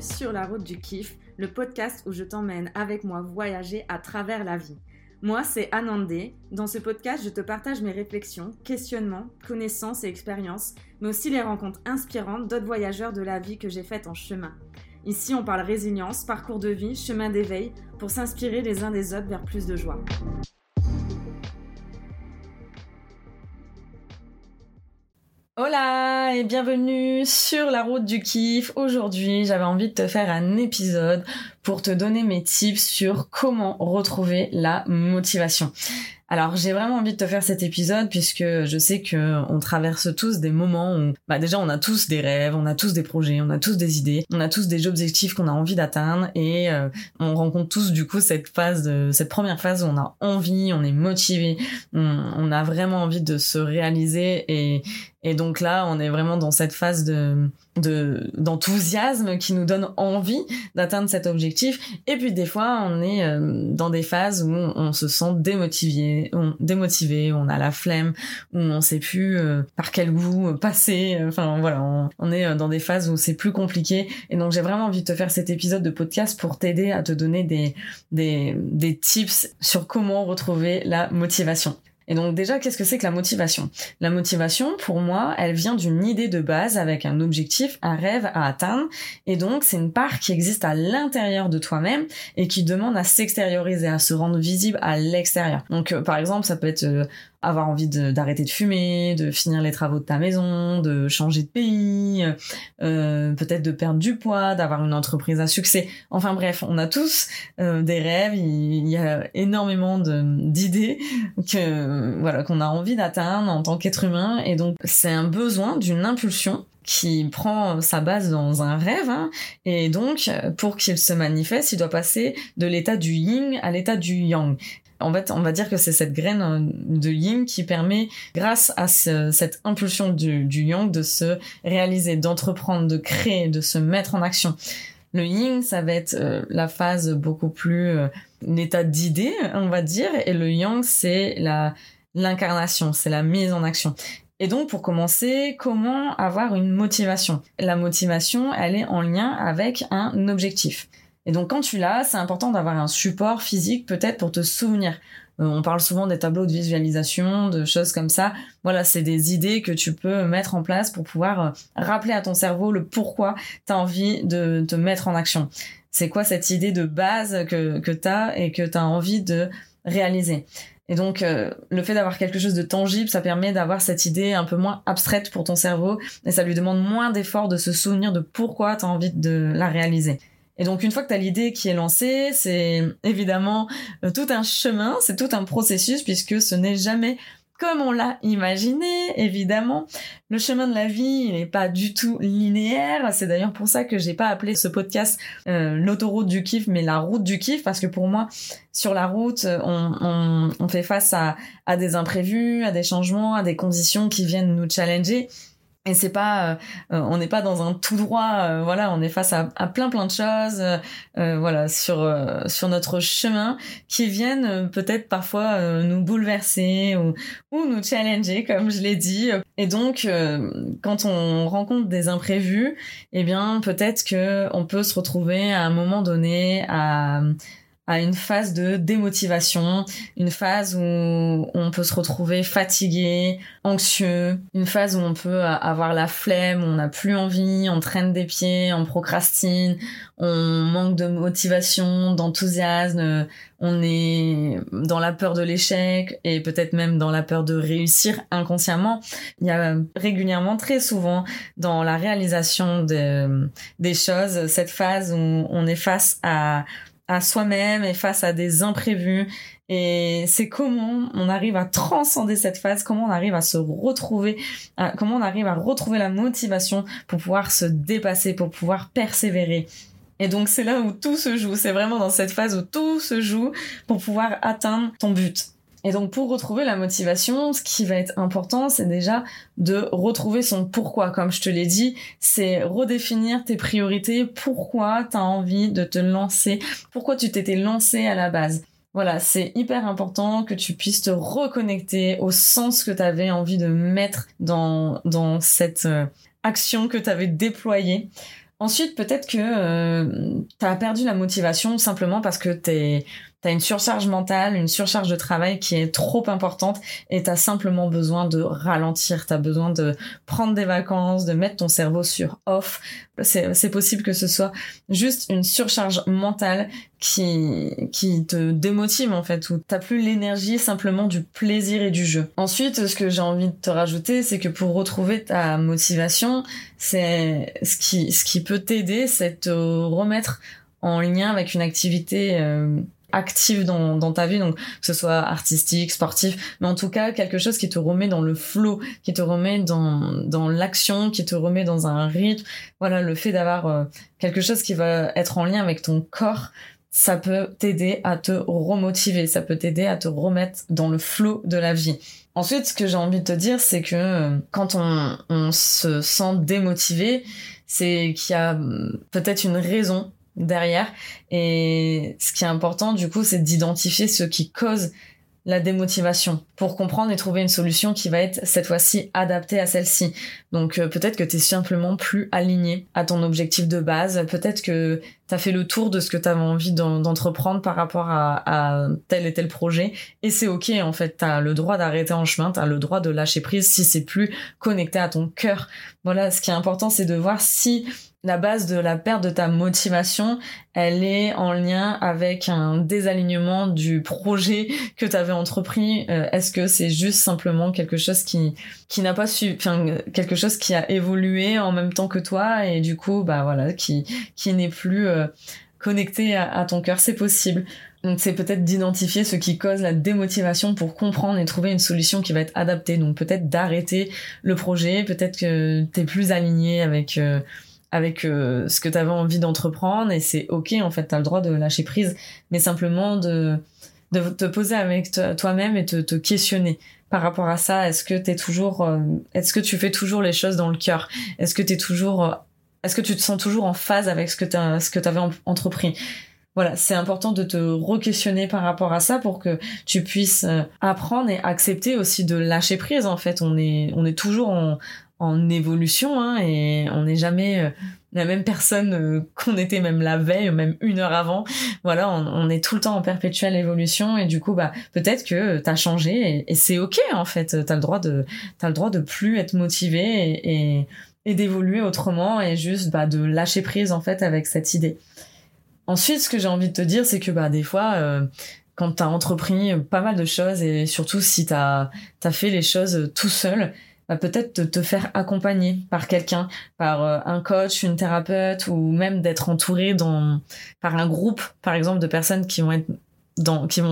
sur la route du kiff, le podcast où je t'emmène avec moi voyager à travers la vie. Moi, c'est Anandé. Dans ce podcast, je te partage mes réflexions, questionnements, connaissances et expériences, mais aussi les rencontres inspirantes d'autres voyageurs de la vie que j'ai faites en chemin. Ici, on parle résilience, parcours de vie, chemin d'éveil, pour s'inspirer les uns des autres vers plus de joie. Hola et bienvenue sur la route du kiff. Aujourd'hui, j'avais envie de te faire un épisode pour te donner mes tips sur comment retrouver la motivation. Alors j'ai vraiment envie de te faire cet épisode puisque je sais que on traverse tous des moments où bah déjà on a tous des rêves, on a tous des projets, on a tous des idées, on a tous des objectifs qu'on a envie d'atteindre et euh, on rencontre tous du coup cette phase de cette première phase où on a envie, on est motivé, on, on a vraiment envie de se réaliser et et donc là, on est vraiment dans cette phase de d'enthousiasme qui nous donne envie d'atteindre cet objectif. Et puis des fois, on est euh, dans des phases où on, se sent démotivé, on, a la flemme, où on sait plus euh, par quel goût passer. Enfin voilà, on, on est dans des phases où c'est plus compliqué. Et donc j'ai vraiment envie de te faire cet épisode de podcast pour t'aider à te donner des, des, des tips sur comment retrouver la motivation. Et donc déjà, qu'est-ce que c'est que la motivation? La motivation, pour moi, elle vient d'une idée de base avec un objectif, un rêve à atteindre. Et donc, c'est une part qui existe à l'intérieur de toi-même et qui demande à s'extérioriser, à se rendre visible à l'extérieur. Donc, euh, par exemple, ça peut être euh, avoir envie d'arrêter de, fumer, de finir les travaux de ta maison, de changer de pays, euh, peut-être de perdre du poids, d'avoir une entreprise à succès. Enfin bref, on a tous euh, des rêves, il, y a énormément d'idées que voilà qu'on a envie d'atteindre en tant qu'être humain et donc c'est un besoin d'une impulsion qui prend sa base dans un rêve hein, et donc pour qu'il se manifeste, il doit passer de l'état du yin à l'état du yang. En fait, on va dire que c'est cette graine euh, de yin qui permet, grâce à cette impulsion du, yang, de se réaliser, d'entreprendre, de créer, de se mettre en action. Le yin, ça va être euh, la phase beaucoup plus euh, l'état d'idée, on va dire, et le yang, c'est la l'incarnation, c'est la mise en action. Et donc, pour commencer, comment avoir une motivation? La motivation, elle est en lien avec un objectif. Et donc quand tu l'as, c'est important d'avoir un support physique peut-être pour te souvenir. Euh, on parle souvent des tableaux de visualisation, de choses comme ça. Voilà, c'est des idées que tu peux mettre en place pour pouvoir euh, rappeler à ton cerveau le pourquoi tu as envie de te mettre en action. C'est quoi cette idée de base que, que tu as et que tu as envie de réaliser? Et donc, euh, le fait d'avoir quelque chose de tangible, ça permet d'avoir cette idée un peu moins abstraite pour ton cerveau et ça lui demande moins d'efforts de se souvenir de pourquoi tu as envie de la réaliser. Et donc une fois que tu l'idée qui est lancée, c'est évidemment euh, tout un chemin, c'est tout un processus puisque ce n'est jamais comme on l'a imaginé, évidemment. Le chemin de la vie, il n'est pas du tout linéaire. C'est d'ailleurs pour ça que j'ai pas appelé ce podcast euh, l'autoroute du kiff, mais la route du kiff, parce que pour moi, sur la route, on, fait face à des imprévus, à des changements, à des conditions qui viennent nous challenger et c'est pas euh, euh, on n'est pas dans un tout droit euh, voilà on est face à, plein plein de choses voilà sur sur notre chemin qui viennent peut-être parfois nous bouleverser ou, ou nous challenger comme je l'ai dit. Et donc quand on rencontre des imprévus eh bien peut-être que on peut se retrouver à un moment donné à à une phase de démotivation, une phase où on peut se retrouver fatigué, anxieux, une phase où on peut avoir la flemme, on n'a plus envie, on traîne des pieds, on procrastine, on manque de motivation, d'enthousiasme, on est dans la peur de l'échec et peut-être même dans la peur de réussir inconsciemment. Il y a régulièrement, très souvent, dans la réalisation des choses, cette phase où on est face à à soi-même et face à des imprévus. Et c'est comment on arrive à transcender cette phase, comment on arrive à se retrouver, comment on arrive à retrouver la motivation pour pouvoir se dépasser, pour pouvoir persévérer. Et donc c'est là où tout se joue, c'est vraiment dans cette phase où tout se joue pour pouvoir atteindre ton but. Et donc pour retrouver la motivation, ce qui va être important, c'est déjà de retrouver son pourquoi. Comme je te l'ai dit, c'est redéfinir tes priorités, pourquoi tu as envie de te lancer, pourquoi tu t'étais lancé à la base? Voilà, c'est hyper important que tu puisses te reconnecter au sens que tu avais envie de mettre dans, dans cette euh, action que tu avais déployée. Ensuite, peut-être que euh, tu as perdu la motivation simplement parce que t'es T'as une surcharge mentale, une surcharge de travail qui est trop importante et t'as simplement besoin de ralentir. T'as besoin de prendre des vacances, de mettre ton cerveau sur off. C'est possible que ce soit juste une surcharge mentale qui, qui te démotive en fait, où t'as plus l'énergie simplement du plaisir et du jeu. Ensuite, ce que j'ai envie de te rajouter, c'est que pour retrouver ta motivation, c'est ce qui, ce qui peut t'aider, c'est te remettre en lien avec une activité euh, active dans, ta vie, donc que ce soit artistique, sportif, mais en tout cas quelque chose qui te remet dans le flow, qui te remet dans, l'action, qui te remet dans un rythme. Voilà, le fait d'avoir euh, quelque chose qui va être en lien avec ton corps, ça peut t'aider à te remotiver, ça peut t'aider à te remettre dans le flow de la vie. Ensuite, ce que j'ai envie de te dire, c'est que euh, quand on, on se sent démotivé, c'est qu'il y a hum, peut-être une raison derrière. Et ce qui est important, du coup, c'est d'identifier ce qui cause la démotivation pour comprendre et trouver une solution qui va être cette fois-ci adaptée à celle-ci. Donc euh, peut-être que tu es simplement plus aligné à ton objectif de base, peut-être que tu as fait le tour de ce que tu avais envie d'entreprendre par rapport à, tel et tel projet et c'est OK en fait, tu as le droit d'arrêter en chemin, tu as le droit de lâcher prise si c'est plus connecté à ton cœur. Voilà, ce qui est important c'est de voir si la base de la perte de ta motivation, elle est en lien avec un désalignement du projet que tu avais entrepris. Euh, est-ce que c'est juste simplement quelque chose qui qui n'a pas su, enfin quelque chose qui a évolué en même temps que toi et du coup bah voilà qui qui n'est plus euh, connecté à, ton cœur? C'est possible. Donc c'est peut-être d'identifier ce qui cause la démotivation pour comprendre et trouver une solution qui va être adaptée. Donc peut-être d'arrêter le projet, peut-être que t'es plus aligné avec euh, avec euh, ce que tu avais envie d'entreprendre et c'est ok en fait tu as le droit de lâcher prise mais simplement de de te poser avec toi-même et te, te questionner par rapport à ça. Est-ce que tu toujours euh, est-ce que tu fais toujours les choses dans le cœur? Est-ce que tu es toujours euh, est-ce que tu te sens toujours en phase avec ce que tu ce que tu avais entrepris? Voilà, c'est important de te re-questionner par rapport à ça pour que tu puisses apprendre et accepter aussi de lâcher prise. En fait, on est, on est toujours en, en évolution hein, et on n'est jamais euh, la même personne euh, qu'on était même la veille, même une heure avant. Voilà, on, est tout le temps en perpétuelle évolution et du coup, bah peut-être que t'as changé et, c'est ok en fait. T'as le droit de t'as le droit de plus être motivé et, d'évoluer autrement et juste bah de lâcher prise en fait avec cette idée. Ensuite, ce que j'ai envie de te dire, c'est que bah des fois euh, quand t'as entrepris pas mal de choses et surtout si t'as as fait les choses tout seul, peut-être te, te, faire accompagner par quelqu'un, par euh, un coach, une thérapeute, ou même d'être entouré dans, par un groupe, par exemple, de personnes qui vont être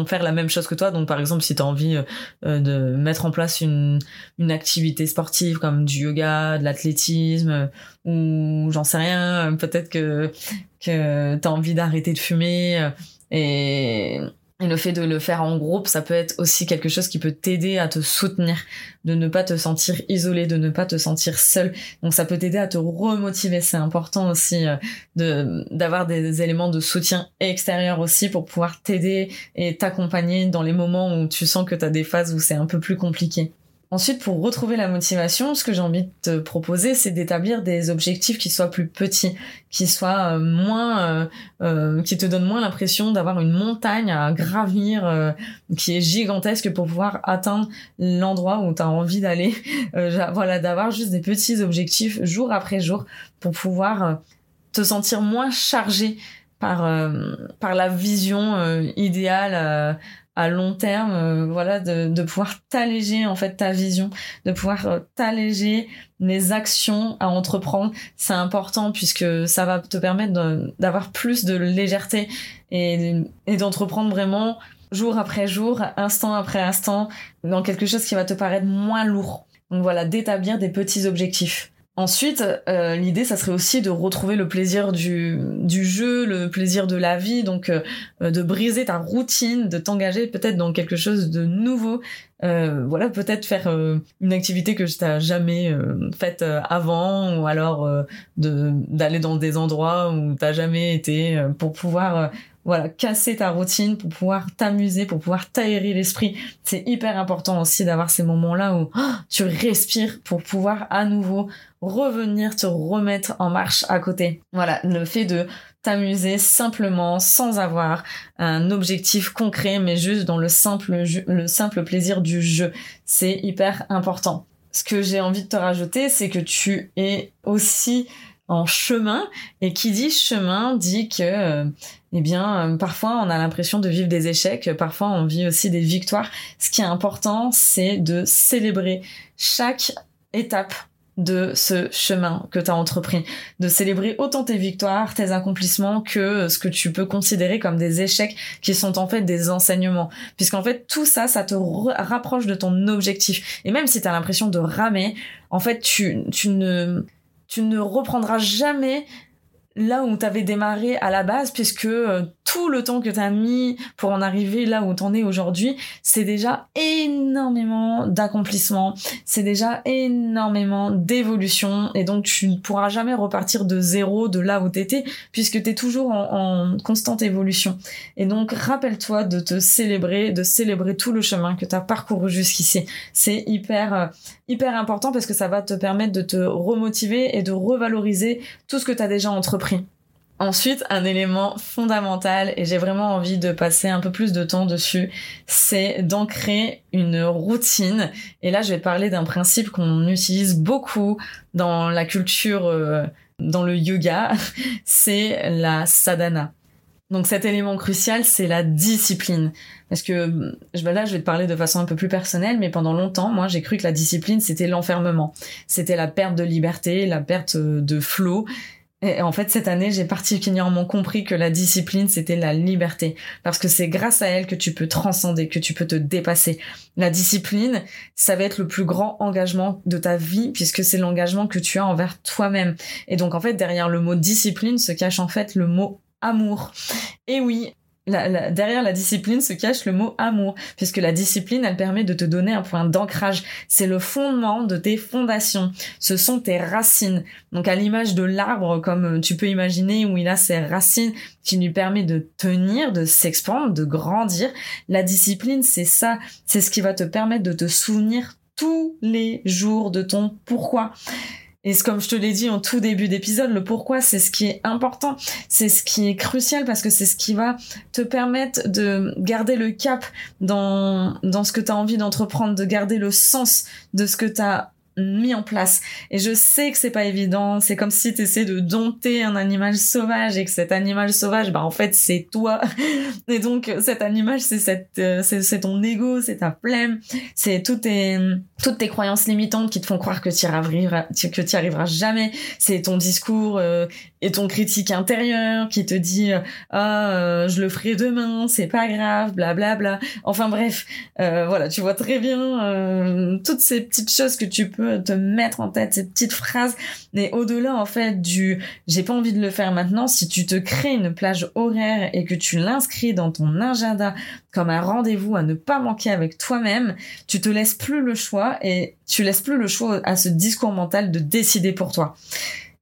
faire la même chose que toi. Donc, par exemple, si tu as envie euh, de mettre en place une, une activité sportive comme du yoga, de l'athlétisme, ou j'en sais rien, peut-être que, que tu as envie d'arrêter de fumer et et le fait de le faire en groupe, ça peut être aussi quelque chose qui peut t'aider à te soutenir, de ne pas te sentir isolé, de ne pas te sentir seul. Donc ça peut t'aider à te remotiver. C'est important aussi euh, de d'avoir des éléments de soutien extérieur aussi pour pouvoir t'aider et t'accompagner dans les moments où tu sens que tu as des phases où c'est un peu plus compliqué. Ensuite, pour retrouver la motivation, ce que j'ai envie de te proposer, c'est d'établir des objectifs qui soient plus petits, qui soient euh, moins, euh, euh, qui te donnent moins l'impression d'avoir une montagne à gravir qui est gigantesque pour pouvoir atteindre l'endroit où tu as envie d'aller. voilà, d'avoir juste des petits objectifs jour après jour pour pouvoir te sentir moins chargé par par la vision idéale à long terme, euh, voilà, de, de pouvoir t'alléger en fait ta vision, de pouvoir euh, t'alléger les actions à entreprendre. C'est important puisque ça va te permettre d'avoir plus de légèreté et, et d'entreprendre vraiment jour après jour, instant après instant, dans quelque chose qui va te paraître moins lourd. Donc voilà, d'établir des petits objectifs. Ensuite, euh, l'idée, ça serait aussi de retrouver le plaisir du, du jeu, le plaisir de la vie, donc euh, de briser ta routine, de t'engager peut-être dans quelque chose de nouveau. Euh, voilà, peut-être faire une activité que tu n'as jamais faite avant, ou alors de d'aller dans des endroits où tu n'as jamais été, pour pouvoir voilà, casser ta routine pour pouvoir t'amuser, pour pouvoir t'aérer l'esprit. C'est hyper important aussi d'avoir ces moments-là où oh, tu respires pour pouvoir à nouveau revenir te remettre en marche à côté. Voilà, le fait de t'amuser simplement sans avoir un objectif concret mais juste dans le simple le simple plaisir du jeu. C'est hyper important. Ce que j'ai envie de te rajouter, c'est que tu es aussi en chemin et qui dit chemin dit que euh, eh bien euh, parfois on a l'impression de vivre des échecs parfois on vit aussi des victoires ce qui est important c'est de célébrer chaque étape de ce chemin que tu as entrepris, de célébrer autant tes victoires, tes accomplissements que ce que tu peux considérer comme des échecs qui sont en fait des enseignements. Puisqu'en fait tout ça, ça te rapproche de ton objectif. Et même si tu as l'impression de ramer, en fait tu, tu ne tu ne reprendras jamais là où tu avais démarré à la base, puisque euh, tout le temps que tu as mis pour en arriver là où tu en es aujourd'hui, c'est déjà énormément d'accomplissement, c'est déjà énormément d'évolution, et donc tu ne pourras jamais repartir de zéro de là où tu étais, puisque tu es toujours en, constante évolution. Et donc rappelle-toi de te célébrer, de célébrer tout le chemin que tu as parcouru jusqu'ici. C'est hyper, euh, hyper important parce que ça va te permettre de te remotiver et de revaloriser tout ce que tu as déjà entrepris. Ensuite, un élément fondamental, et j'ai vraiment envie de passer un peu plus de temps dessus, c'est d'ancrer une routine. Et là, je vais parler d'un principe qu'on utilise beaucoup dans la culture, euh, dans le yoga, c'est la sadhana. Donc cet élément crucial, c'est la discipline. Parce que là, je vais te parler de façon un peu plus personnelle, mais pendant longtemps, moi, j'ai cru que la discipline, c'était l'enfermement. C'était la perte de liberté, la perte de flot. Et en fait, cette année, j'ai particulièrement compris que la discipline, c'était la liberté. Parce que c'est grâce à elle que tu peux transcender, que tu peux te dépasser. La discipline, ça va être le plus grand engagement de ta vie, puisque c'est l'engagement que tu as envers toi-même. Et donc, en fait, derrière le mot discipline se cache en fait le mot amour. Et oui, derrière la discipline se cache le mot amour, puisque la discipline, elle permet de te donner un point d'ancrage. C'est le fondement de tes fondations. Ce sont tes racines. Donc à l'image de l'arbre, comme tu peux imaginer, où il a ses racines qui lui permet de tenir, de s'expandre, de grandir. La discipline, c'est ça. C'est ce qui va te permettre de te souvenir tous les jours de ton pourquoi. Et comme je te l'ai dit en tout début d'épisode, le pourquoi, c'est ce qui est important, c'est ce qui est crucial parce que c'est ce qui va te permettre de garder le cap dans, dans ce que tu as envie d'entreprendre, de garder le sens de ce que tu as mis en place. Et je sais que c'est pas évident. C'est comme si tu essaies de dompter un animal sauvage et que cet animal sauvage, bah en fait c'est toi. Et donc cet animal, c'est cette, euh, c'est ton ego, c'est ta flemme, c'est toutes tes, toutes tes croyances limitantes qui te font croire que tu arriveras, que tu arriveras jamais. C'est ton discours euh, et ton critique intérieur qui te dit ah euh, je le ferai demain, c'est pas grave, blablabla. Bla, bla. Enfin bref, voilà, tu vois très bien toutes ces petites choses que tu peux te mettre en tête ces petites phrases. Mais au-delà, en fait, du j'ai pas envie de le faire maintenant, si tu te crées une plage horaire et que tu l'inscris dans ton agenda comme un rendez-vous à ne pas manquer avec toi-même, tu te laisses plus le choix et tu laisses plus le choix à ce discours mental de décider pour toi.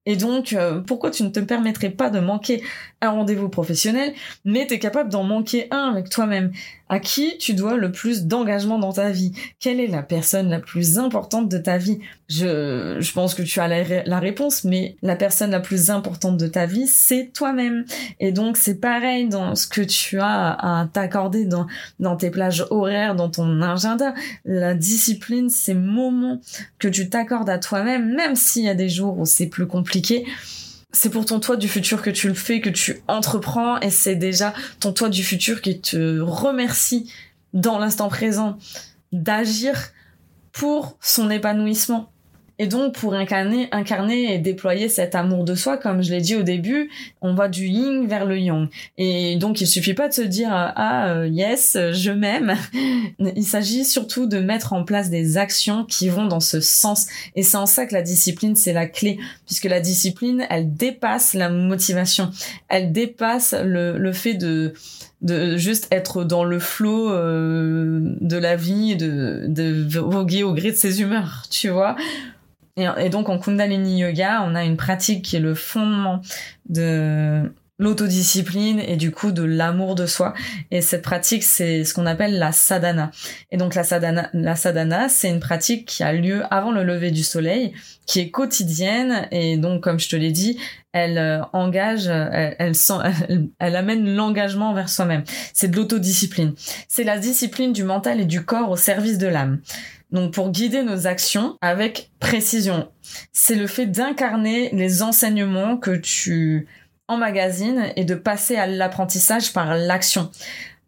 Et donc, euh, pourquoi tu ne te permettrais pas de manquer un rendez-vous professionnel, mais tu es capable d'en manquer un avec toi-même? À qui tu dois le plus d'engagement dans ta vie? Quelle est la personne la plus importante de ta vie? Je, je pense que tu as la, réponse, mais la personne la plus importante de ta vie, c'est toi-même. Et donc, c'est pareil dans ce que tu as à t'accorder dans, dans tes plages horaires, dans ton agenda. La discipline, ces moments que tu t'accordes à toi-même, même s'il y a des jours où c'est plus compliqué, c'est pour ton toi du futur que tu le fais, que tu entreprends, et c'est déjà ton toi du futur qui te remercie dans l'instant présent d'agir pour son épanouissement. Et donc, pour incarner, et déployer cet amour de soi, comme je l'ai dit au début, on va du yin vers le yang. Et donc, il suffit pas de se dire ah euh, yes, je m'aime. Il s'agit surtout de mettre en place des actions qui vont dans ce sens. Et c'est en ça que la discipline c'est la clé, puisque la discipline, elle dépasse la motivation, elle dépasse le, le fait de de juste être dans le flot euh, de la vie, de, de voguer au gré de ses humeurs, tu vois. Et, donc en Kundalini Yoga, on a une pratique qui est le fondement de l'autodiscipline et du coup de l'amour de soi. Et cette pratique, c'est ce qu'on appelle la sadhana. Et donc la sadhana, la sadhana, c'est une pratique qui a lieu avant le lever du soleil, qui est quotidienne et donc comme je te l'ai dit, elle euh, engage, elle, amène l'engagement vers soi-même. C'est de l'autodiscipline. C'est la discipline du mental et du corps au service de l'âme. Donc pour guider nos actions avec précision. C'est le fait d'incarner les enseignements que tu magazine et de passer à l'apprentissage par l'action.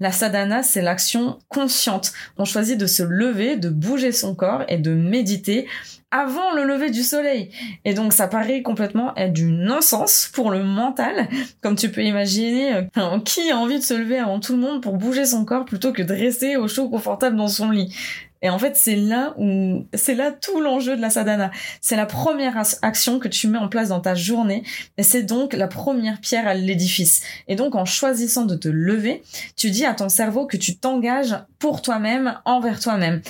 La sadhana, c'est l'action consciente. On choisit de se lever, de bouger son corps et de méditer avant le lever du soleil. Et donc ça paraît complètement être du non-sens pour le mental, comme tu peux imaginer, euh, qui a envie de se lever avant tout le monde pour bouger son corps plutôt que de rester au chaud confortable dans son lit? Et en fait, c'est là où, c'est là tout l'enjeu de la sadhana. C'est la première action que tu mets en place dans ta journée. Et c'est donc la première pierre à l'édifice. Et donc, en choisissant de te lever, tu dis à ton cerveau que tu t'engages pour toi-même, envers toi-même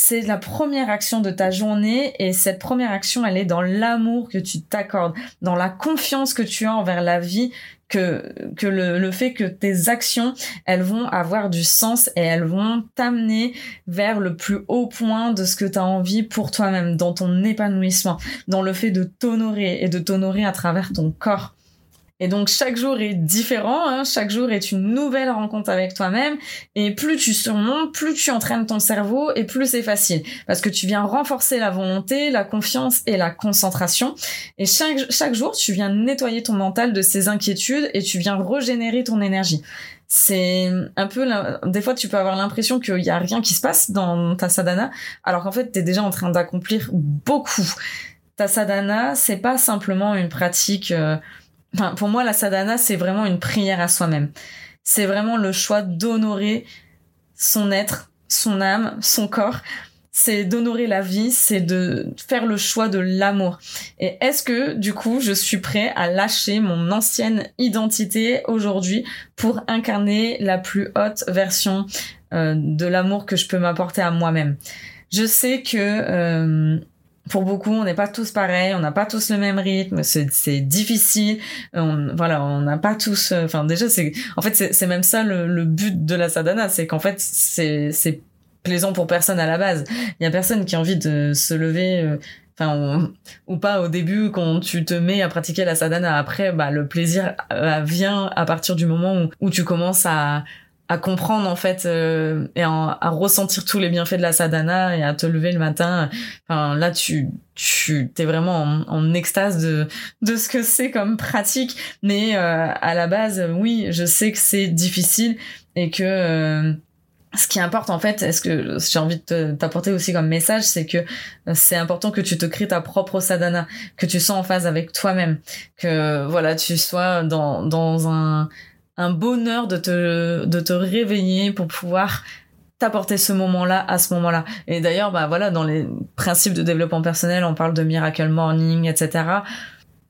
c'est la première action de ta journée et cette première action, elle est dans l'amour que tu t'accordes, dans la confiance que tu as envers la vie, que, que le, le fait que tes actions, elles vont avoir du sens et elles vont t'amener vers le plus haut point de ce que tu as envie pour toi-même, dans ton épanouissement, dans le fait de t'honorer et de t'honorer à travers ton corps. Et donc chaque jour est différent, hein. chaque jour est une nouvelle rencontre avec toi-même. Et plus tu surmontes, plus tu entraînes ton cerveau et plus c'est facile. Parce que tu viens renforcer la volonté, la confiance et la concentration. Et chaque, chaque jour, tu viens nettoyer ton mental de ses inquiétudes et tu viens régénérer ton énergie. C'est un peu, des fois tu peux avoir l'impression qu'il y a rien qui se passe dans ta sadhana, alors qu'en fait tu es déjà en train d'accomplir beaucoup. Ta sadhana, c'est pas simplement une pratique euh, pour moi, la sadhana, c'est vraiment une prière à soi-même. C'est vraiment le choix d'honorer son être, son âme, son corps. C'est d'honorer la vie, c'est de faire le choix de l'amour. Et est-ce que, du coup, je suis prêt à lâcher mon ancienne identité aujourd'hui pour incarner la plus haute version euh, de l'amour que je peux m'apporter à moi-même? Je sais que euh, pour beaucoup, on n'est pas tous pareils, on n'a pas tous le même rythme, c'est difficile. On, voilà, on n'a pas tous. Euh, enfin, déjà, c'est en fait c'est même ça le, but de la sadhana, c'est qu'en fait c'est c'est plaisant pour personne à la base. Il y a personne qui a envie de se lever. Euh, enfin ou pas au début quand tu te mets à pratiquer la sadhana après bah le plaisir euh, vient à partir du moment où, où tu commences à à comprendre en fait euh, et à, ressentir tous les bienfaits de la sadhana et à te lever le matin. Enfin là tu tu t'es vraiment en, en, extase de de ce que c'est comme pratique. Mais euh, à la base oui je sais que c'est difficile et que euh, ce qui importe en fait, est-ce que j'ai envie de t'apporter aussi comme message, c'est que c'est important que tu te crées ta propre sadhana, que tu sois en phase avec toi-même, que voilà, tu sois dans dans un un bonheur de te, de te réveiller pour pouvoir t'apporter ce moment-là à ce moment-là. Et d'ailleurs, bah voilà, dans les principes de développement personnel, on parle de miracle morning, etc.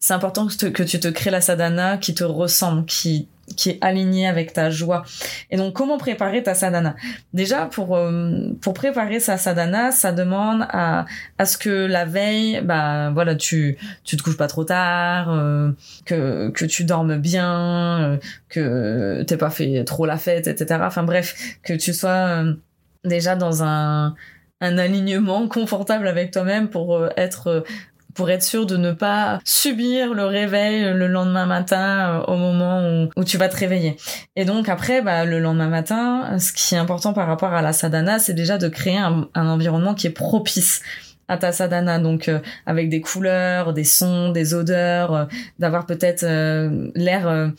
C'est important que tu te crées la sadhana qui te ressemble, qui qui est aligné avec ta joie. Et donc, comment préparer ta sadhana? Déjà, pour euh, pour préparer sa sadhana, ça demande à à ce que la veille, bah voilà, tu tu te couches pas trop tard, euh, que que tu dormes bien, euh, que t'aies pas fait trop la fête, etc. Enfin bref, que tu sois déjà dans un un alignement confortable avec toi-même pour être pour être sûr de ne pas subir le réveil le lendemain matin euh, au moment où, tu vas te réveiller. Et donc après, bah, le lendemain matin, ce qui est important par rapport à la sadhana, c'est déjà de créer un, un environnement qui est propice à ta sadhana, donc euh, avec des couleurs, des sons, des odeurs, euh, d'avoir peut-être euh, l'air,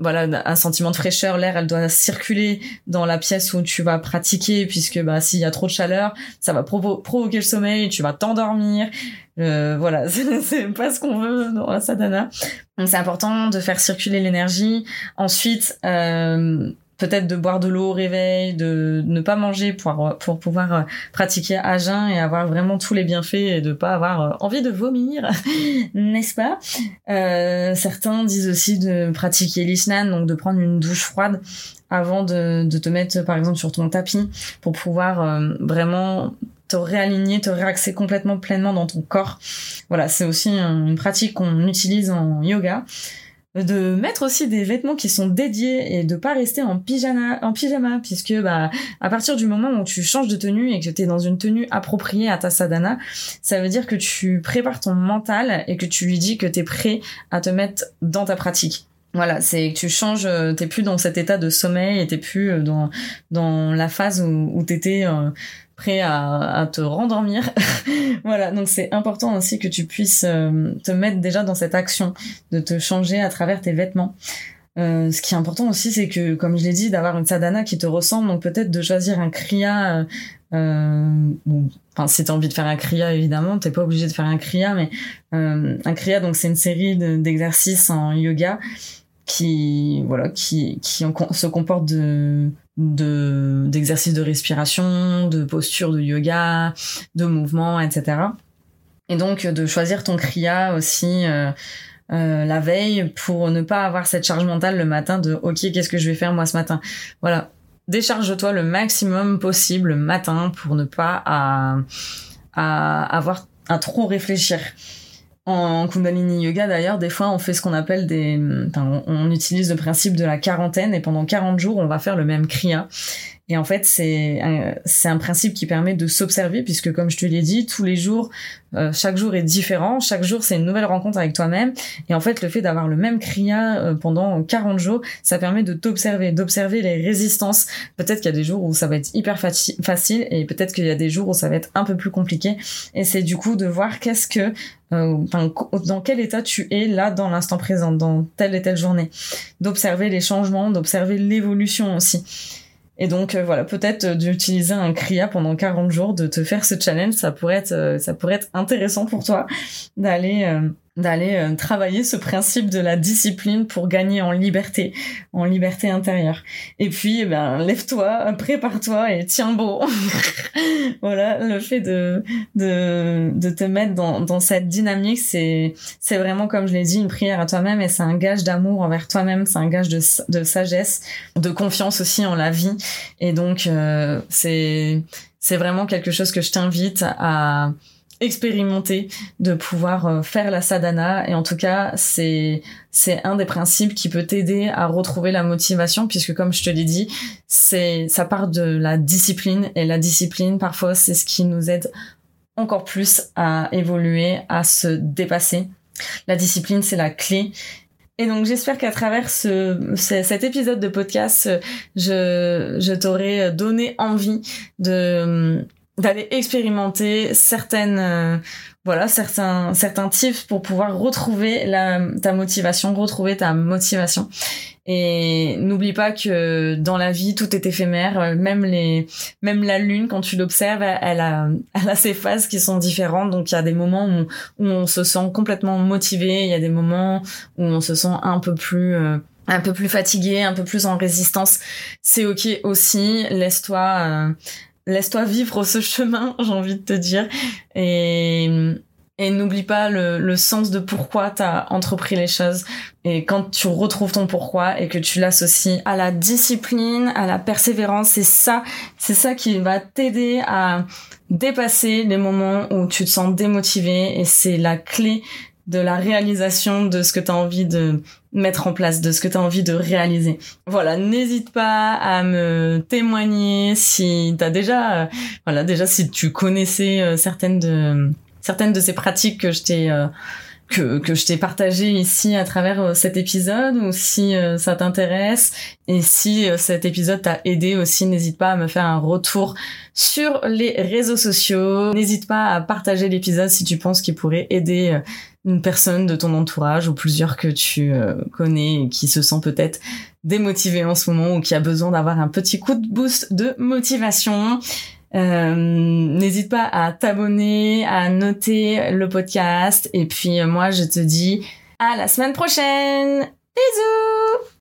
voilà, un sentiment de fraîcheur. L'air, elle doit circuler dans la pièce où tu vas pratiquer, puisque bah s'il y a trop de chaleur, ça va provoquer le sommeil, tu vas t'endormir. voilà, c'est pas ce qu'on veut dans la sadhana. Donc c'est important de faire circuler l'énergie. Ensuite, peut-être de boire de l'eau au réveil, de ne pas manger pour, pour pouvoir euh, pratiquer à jeun et avoir vraiment tous les bienfaits et de pas avoir euh, envie de vomir, n'est-ce pas? Euh, Certains disent aussi de pratiquer l'isnan, donc de prendre une douche froide avant de, de te mettre par exemple sur ton tapis pour pouvoir euh, vraiment te réaligner, te réaxer complètement pleinement dans ton corps. Voilà, c'est aussi une pratique qu'on utilise en yoga de mettre aussi des vêtements qui sont dédiés et de pas rester en pyjama, en pyjama puisque bah à partir du moment où tu changes de tenue et que tu es dans une tenue appropriée à ta sadhana, ça veut dire que tu prépares ton mental et que tu lui dis que tu es prêt à te mettre dans ta pratique. Voilà, c'est que tu changes, euh, t'es plus dans cet état de sommeil et t'es plus euh, dans dans la phase où, où t'étais euh, prêt à, te rendormir. voilà, donc c'est important aussi que tu puisses te mettre déjà dans cette action de te changer à travers tes vêtements. ce qui est important aussi, c'est que, comme je l'ai dit, d'avoir une sadhana qui te ressemble, donc peut-être de choisir un kriya. Euh, enfin, si t'as envie de faire un kriya, évidemment, t'es pas obligé de faire un kriya, mais un kriya, donc c'est une série d'exercices en yoga qui voilà qui qui se comporte de de d'exercices de respiration, de posture de yoga, de mouvement, etc. Et donc de choisir ton kriya aussi euh, euh, la veille pour ne pas avoir cette charge mentale le matin de ok qu'est-ce que je vais faire moi ce matin? Voilà, décharge-toi le maximum possible le matin pour ne pas à, à avoir à trop réfléchir. En Kundalini Yoga, d'ailleurs, des fois, on fait ce qu'on appelle des... Enfin, on utilise le principe de la quarantaine et pendant 40 jours, on va faire le même kriya. Et en fait, c'est un, c'est un principe qui permet de s'observer puisque, comme je te l'ai dit, tous les jours, euh, chaque jour est différent. Chaque jour, c'est une nouvelle rencontre avec toi-même. Et en fait, le fait d'avoir le même kriya euh, pendant 40 jours, ça permet de t'observer, d'observer les résistances. Peut-être qu'il y a des jours où ça va être hyper facile et peut-être qu'il y a des jours où ça va être un peu plus compliqué. Et c'est du coup de voir qu'est-ce que euh, enfin, dans quel état tu es là dans l'instant présent, dans telle et telle journée, d'observer les changements, d'observer l'évolution aussi. Et donc euh, voilà, peut-être euh, d'utiliser un Kriya pendant 40 jours, de te faire ce challenge, ça pourrait être, euh, ça pourrait être intéressant pour toi d'aller d'aller euh, travailler ce principe de la discipline pour gagner en liberté, en liberté intérieure. Et puis, eh ben, lève-toi, prépare-toi et tiens bon. voilà, le fait de, de, de te mettre dans, dans cette dynamique, c'est, c'est vraiment, comme je l'ai dit, une prière à toi-même et c'est un gage d'amour envers toi-même, c'est un gage de, de sagesse, de confiance aussi en la vie. Et donc, euh, c'est, c'est vraiment quelque chose que je t'invite à, expérimenter de pouvoir euh, faire la sadhana. Et en tout cas c'est c'est un des principes qui peut t'aider à retrouver la motivation puisque comme je te l'ai dit c'est ça part de la discipline. Et la discipline parfois c'est ce qui nous aide encore plus à évoluer à se dépasser. La discipline c'est la clé. Et donc j'espère qu'à travers ce, cet épisode de podcast, je, je t'aurai donné envie de d'aller expérimenter certaines euh, voilà certains certains tips pour pouvoir retrouver la ta motivation retrouver ta motivation. Et n'oublie pas que dans la vie tout est éphémère. Euh, même les même la lune quand tu l'observes elle a elle a ses phases qui sont différentes. Donc il y a des moments où, où on se sent complètement motivé. Il y a des moments où on se sent un peu plus euh, un peu plus fatigué, un peu plus en résistance, c'est ok aussi. Laisse-toi laisse-toi vivre ce chemin, j'ai envie de te dire. Et, n'oublie pas le, le, sens de pourquoi tu as entrepris les choses. Et quand tu retrouves ton pourquoi et que tu l'associes à la discipline, à la persévérance, c'est ça, c'est ça qui va t'aider à dépasser les moments où tu te sens démotivé et c'est la clé de la réalisation de ce que tu as envie de mettre en place, de ce que tu as envie de réaliser. Voilà, n'hésite pas à me témoigner si tu déjà euh, voilà, déjà si tu connaissais euh, certaines de certaines de ces pratiques que je t'ai euh, que, je t'ai partagé ici à travers cet épisode ou si ça t'intéresse et si cet épisode t'a aidé aussi n'hésite pas à me faire un retour sur les réseaux sociaux n'hésite pas à partager l'épisode si tu penses qu'il pourrait aider une personne de ton entourage ou plusieurs que tu euh, connais et qui se sent peut-être démotivé en ce moment ou qui a besoin d'avoir un petit coup de boost de motivation. Euh, n'hésite pas à t'abonner, à noter le podcast et puis euh, moi je te dis à la semaine prochaine. Bisous